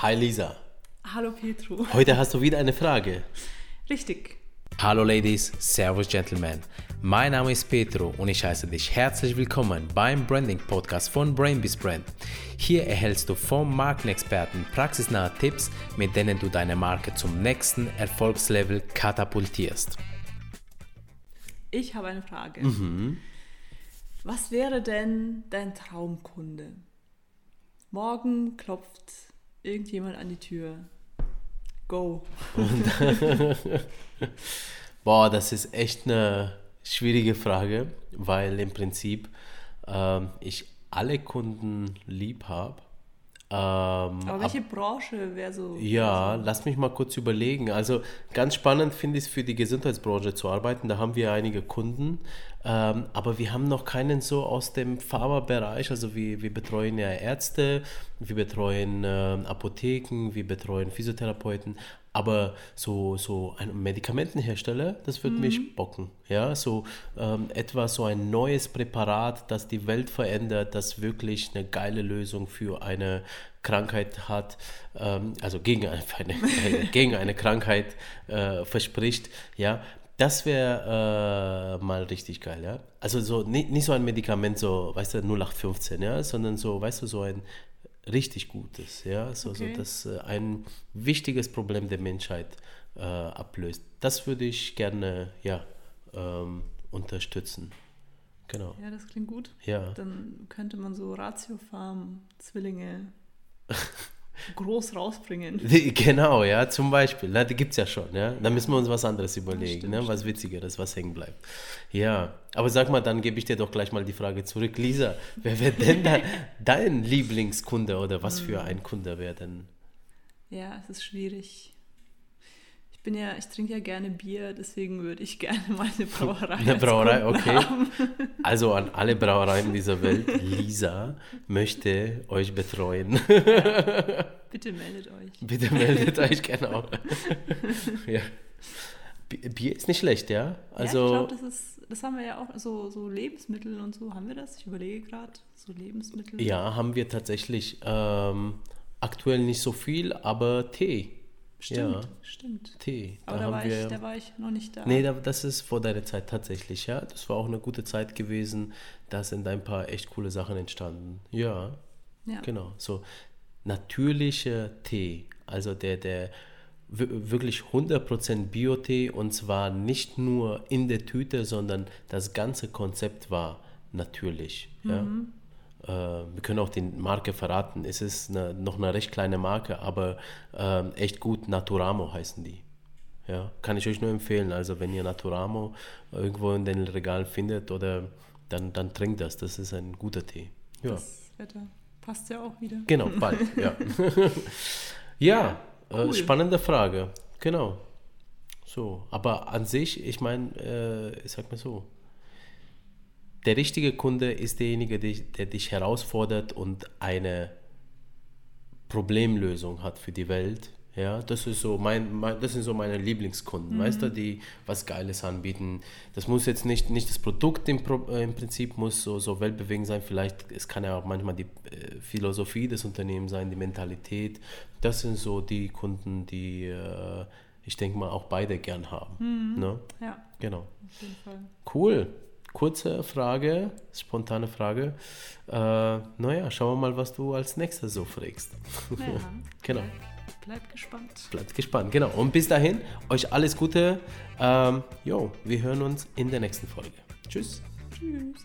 Hi Lisa. Hallo Petru. Heute hast du wieder eine Frage. Richtig. Hallo Ladies, Servus Gentlemen. Mein Name ist Petro und ich heiße dich herzlich willkommen beim Branding Podcast von Brainbees Brand. Hier erhältst du vom Markenexperten praxisnahe Tipps, mit denen du deine Marke zum nächsten Erfolgslevel katapultierst. Ich habe eine Frage. Mhm. Was wäre denn dein Traumkunde? Morgen klopft irgendjemand an die Tür. Go. Boah, das ist echt eine schwierige Frage, weil im Prinzip ähm, ich alle Kunden lieb habe. Ähm, Aber welche ab, Branche wäre so? Ja, so? lass mich mal kurz überlegen. Also ganz spannend finde ich es für die Gesundheitsbranche zu arbeiten. Da haben wir einige Kunden, ähm, aber wir haben noch keinen so aus dem Pharmabereich. Also wir, wir betreuen ja Ärzte, wir betreuen äh, Apotheken, wir betreuen Physiotherapeuten, aber so, so ein Medikamentenhersteller, das würde mhm. mich bocken. Ja, so ähm, etwas, so ein neues Präparat, das die Welt verändert, das wirklich eine geile Lösung für eine Krankheit hat, ähm, also gegen eine, eine gegen eine Krankheit äh, verspricht. Ja, das wäre äh, mal richtig geil, ja. Also so nicht, nicht so ein Medikament, so, weißt du, 0815, ja, sondern so, weißt du, so ein richtig Gutes, ja, so, okay. so das äh, ein wichtiges Problem der Menschheit äh, ablöst. Das würde ich gerne, ja, ähm, unterstützen. Genau. Ja, das klingt gut. Ja. Dann könnte man so Ratiofarm, Zwillinge groß rausbringen. Genau, ja, zum Beispiel. Na, die gibt es ja schon, ja. Da müssen wir uns was anderes überlegen, stimmt, ne? was Witzigeres, was hängen bleibt. Ja, aber sag mal, dann gebe ich dir doch gleich mal die Frage zurück. Lisa, wer wäre denn da dein Lieblingskunde oder was für hm. ein Kunde wäre denn? Ja, es ist schwierig bin ja, ich trinke ja gerne Bier, deswegen würde ich gerne mal eine Brauerei. Eine Brauerei, okay. Haben. Also an alle Brauereien dieser Welt, Lisa möchte euch betreuen. Ja, bitte meldet euch. Bitte meldet euch, genau. ja. Bier ist nicht schlecht, ja? Also, ja, ich glaube, das das haben wir ja auch, so, so Lebensmittel und so, haben wir das? Ich überlege gerade, so Lebensmittel. Ja, haben wir tatsächlich. Ähm, aktuell nicht so viel, aber Tee. Stimmt, ja. stimmt. Tee. Da Aber da war, wir, ich, da war ich noch nicht da. Nee, das ist vor deiner Zeit tatsächlich, ja. Das war auch eine gute Zeit gewesen. Da sind ein paar echt coole Sachen entstanden. Ja. Ja. Genau. So natürlicher Tee. Also der, der wirklich 100% Bio-Tee und zwar nicht nur in der Tüte, sondern das ganze Konzept war natürlich. Mhm. Ja? Äh, wir können auch die Marke verraten. Es ist eine, noch eine recht kleine Marke, aber äh, echt gut. Naturamo heißen die. Ja, kann ich euch nur empfehlen. Also wenn ihr Naturamo irgendwo in den Regalen findet oder dann, dann trinkt das. Das ist ein guter Tee. Ja. Das Wetter passt ja auch wieder. Genau, bald, ja. ja, äh, cool. äh, spannende Frage. Genau. So, aber an sich, ich meine, äh, ich sag mal so, der richtige Kunde ist derjenige, der dich herausfordert und eine Problemlösung hat für die Welt. Ja, das ist so mein, mein das sind so meine Lieblingskunden, mhm. weißt du, die was Geiles anbieten. Das muss jetzt nicht, nicht das Produkt im, äh, im Prinzip muss so, so weltbewegend sein, vielleicht, es kann ja auch manchmal die äh, Philosophie des Unternehmens sein, die Mentalität. Das sind so die Kunden, die äh, ich denke mal auch beide gern haben. Mhm. Ne? Ja. Genau. Auf jeden Fall. Cool kurze Frage, spontane Frage. Äh, naja, schauen wir mal, was du als nächstes so fragst. Ja, genau. Bleib, bleib gespannt. Bleibt gespannt, genau. Und bis dahin, euch alles Gute. Ähm, jo, wir hören uns in der nächsten Folge. Tschüss. Tschüss.